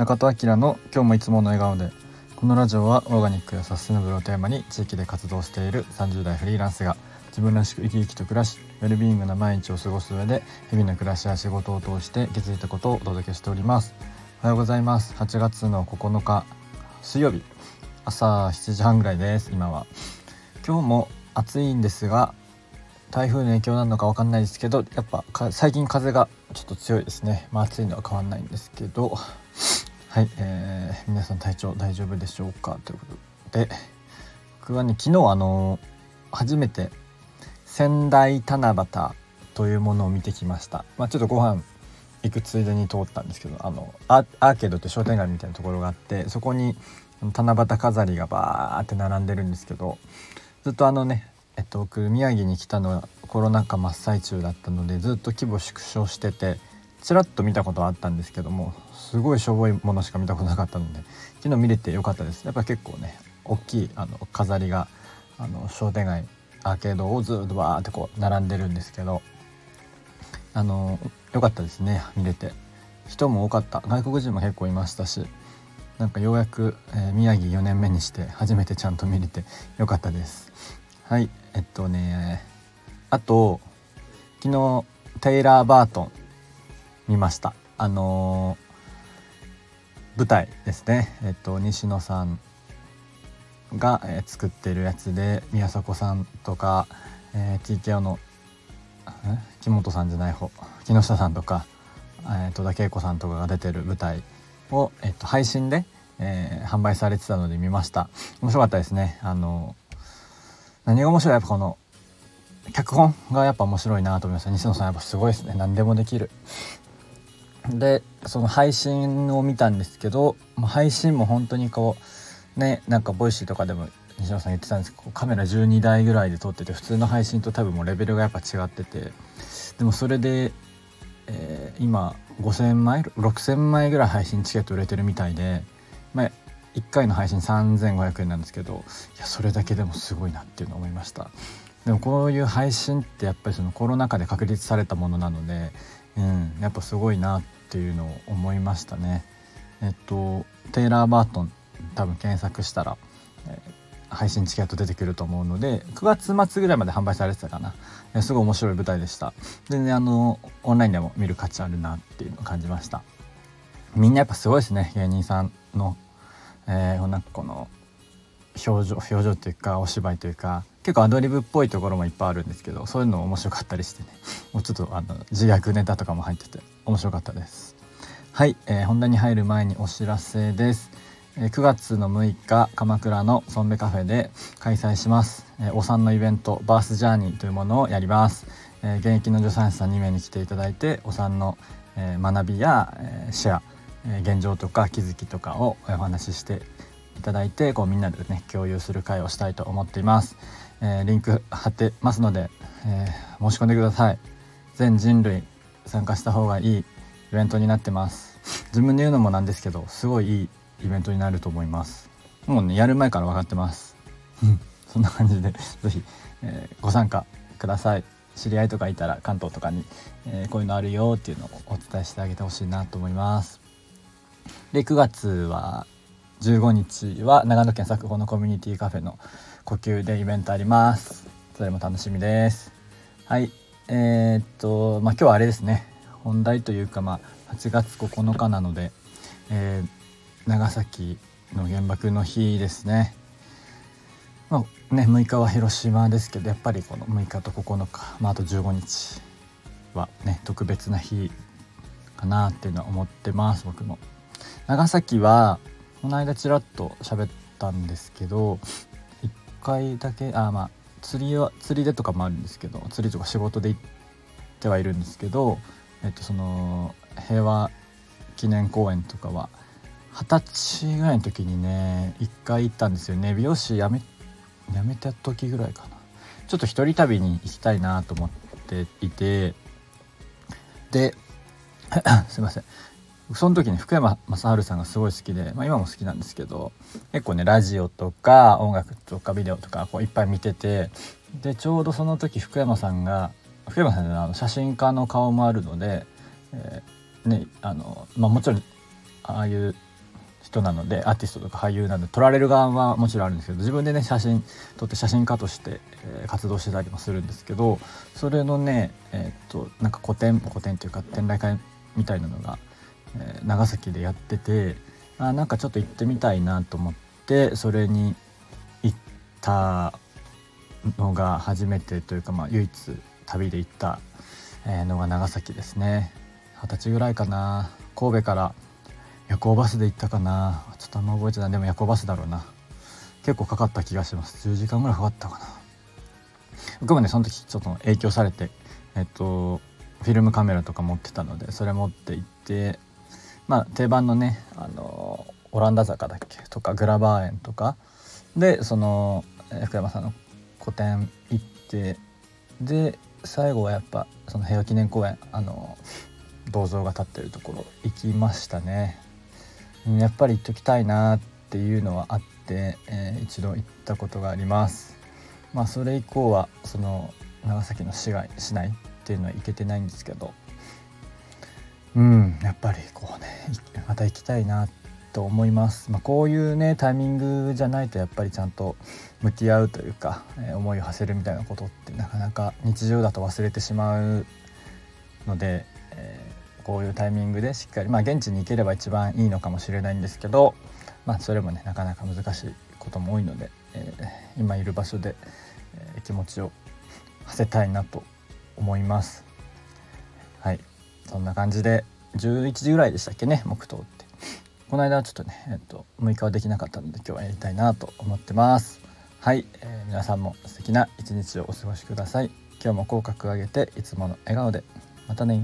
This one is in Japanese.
中戸明の今日もいつもの笑顔でこのラジオはオーガニックやサステナブルをテーマに地域で活動している30代フリーランスが自分らしく生き生きと暮らしウェルビーイングな毎日を過ごす上で日々の暮らしや仕事を通して気づいたことをお届けしております。おはようございます。8月の9日水曜日。朝7時半ぐらいです今は。今日も暑いんですが台風の影響なのかわかんないですけどやっぱ最近風がちょっと強いですね。まあ暑いのは変わんないんですけど。はい、えー、皆さん体調大丈夫でしょうか？ということで僕はね昨日あの初めて仙台七夕というものを見てきました。まあちょっとご飯行くついでに通ったんですけどあのアーケードって商店街みたいなところがあってそこに七夕飾りがバーって並んでるんですけどずっとあのねえっと僕宮城に来たのはコロナ禍真っ最中だったのでずっと規模縮小しててちらっと見たことはあったんですけどもすごいしょぼいものしか見たことなかったので昨日見れてよかったです。やっぱ結構ね大きいあの飾りがあの商店街アーケードをずっとバーってこう並んでるんですけどあの良かったですね見れて。人も多かった。外国人も結構いましたしなんかようやく、えー、宮城4年目にして初めてちゃんと見れてよかったです。はいえっとねあと昨日テイラー・バートン見ました。あのー、舞台ですね。えっと西野さんが、えー、作ってるやつで宮迫さんとか、えー、TKO の木本さんじゃない方木下さんとか、えー、戸田恵子さんとかが出てる舞台を、えー、と配信で、えー、販売されてたので見ました。面白かったですね。あの何が面白い？やっぱこの脚本がやっぱ面白いなと思いました西野さんやっぱすごいですね。何でもできる。でその配信を見たんですけど配信も本当にこうねなんか Voicy とかでも西野さん言ってたんですけどカメラ12台ぐらいで撮ってて普通の配信と多分もうレベルがやっぱ違っててでもそれで、えー、今5,000枚6,000枚ぐらい配信チケット売れてるみたいで、まあ、1回の配信3,500円なんですけどいやそれだけでもすごいなっていうのを思いました。でもこういう配信ってやっぱりそのコロナ禍で確立されたものなので、うん、やっぱすごいなってていうのを思いましたね。えっとテイラー・バートン多分検索したら、えー配信チケット出てくると思うので9月末ぐらいまで販売されてたかな、えすごい面白い舞台でした。全然あのオンラインでも見る価値あるなっていうのを感じました。みんなやっぱすごいですね芸人さんの、えー、なんかこの表情表情というかお芝居というか結構アドリブっぽいところもいっぱいあるんですけどそういうの面白かったりしてね。もうちょっとあの自虐ネタとかも入ってて面白かったです。はい、えー、本題に入る前にお知らせです。9月の6日鎌倉のソンベカフェで開催します。えお産のイベントバースジャーニーというものをやります。え現役の助産師さん2名に来ていただいてお産のえ学びやえシェア現状とか気づきとかをお話ししていただいてこうみんなでね共有する会をしたいと思っています、えリンク貼ってますので、え申し込んでください。全人類参加した方がいいイベントになってます。自分で言うのもなんですけどすごいいいイベントになると思います。もうねやる前から分かってます。そんな感じで是非、えー、ご参加ください。知り合いとかいたら関東とかに、えー、こういうのあるよっていうのをお伝えしてあげてほしいなと思います。で9月は15日は長野県作法のコミュニティカフェの呼吸でイベントありますそれも楽しみですはいえー、っとまあ今日はあれですね本題というかまあ8月9日なので、えー長崎の原爆の日ですね。まあね、6日は広島ですけどやっぱりこの6日と9日、まあ、あと15日はね特別な日かなっていうのは思ってます僕も。長崎はこの間ちらっと喋ったんですけど1回だけあまあ釣りは釣りでとかもあるんですけど釣りとか仕事で行ってはいるんですけど、えっと、その平和記念公園とかは二十歳ぐらいの時にね一回行ったんですよ。ね美容師辞め辞めた時ぐらいかな。ちょっと一人旅に行きたいなと思っていてで すいません。その時に福山雅治さんがすごい好きで、まあ、今も好きなんですけど結構ねラジオとか音楽とかビデオとかこういっぱい見ててでちょうどその時福山さんが福山さんのあの写真家の顔もあるので、えー、ねあのまあ、もちろんああいう人なのでアーティストとか俳優なので撮られる側はもちろんあるんですけど自分でね写真撮って写真家として、えー、活動してたりもするんですけどそれのねえー、っとなんか個展個展というか展覧会みたいなのが、え、長崎でやっててあなんかちょっと行ってみたいなと思ってそれに行ったのが初めてというか、まあ、唯一旅で行ったのが長崎ですね。二十歳ぐらいかな。神戸から夜行バスで行ったかな。ちょっとあんま覚えてない。でも夜行バスだろうな。結構かかった気がします。10時間ぐらいかかったかな。僕もねその時ちょっと影響されてえっとフィルムカメラとか持ってたのでそれ持って行ってまあ定番のねあのオランダ坂だっけとかグラバー園とか。でその福山さんの個展行ってで最後はやっぱその平和記念公園あの銅像が立ってるところ行きましたね。やっぱり行っときたいなっていうのはあって、えー、一度行ったことがあります。まあそれ以降はその長崎の市街市内っていうのは行けてないんですけど。うんやっぱりこうねまた行きたいなと思います、まあ、こういうねタイミングじゃないとやっぱりちゃんと向き合うというか、えー、思いを馳せるみたいなことってなかなか日常だと忘れてしまうので、えこういうタイミングでしっかりまあ現地に行ければ一番いいのかもしれないんですけど、まあ、それもねなかなか難しいことも多いので、えー、今いる場所で、え、気持ちを馳せたいなと思います。そんな感じで11時ぐらいでしたっけね黙祷って。この間はちょっとね、えっと、6日はできなかったので今日はやりたいなと思ってます。はい、えー、皆さんも素敵な一日をお過ごしください。今日も口角上げていつもの笑顔で。またね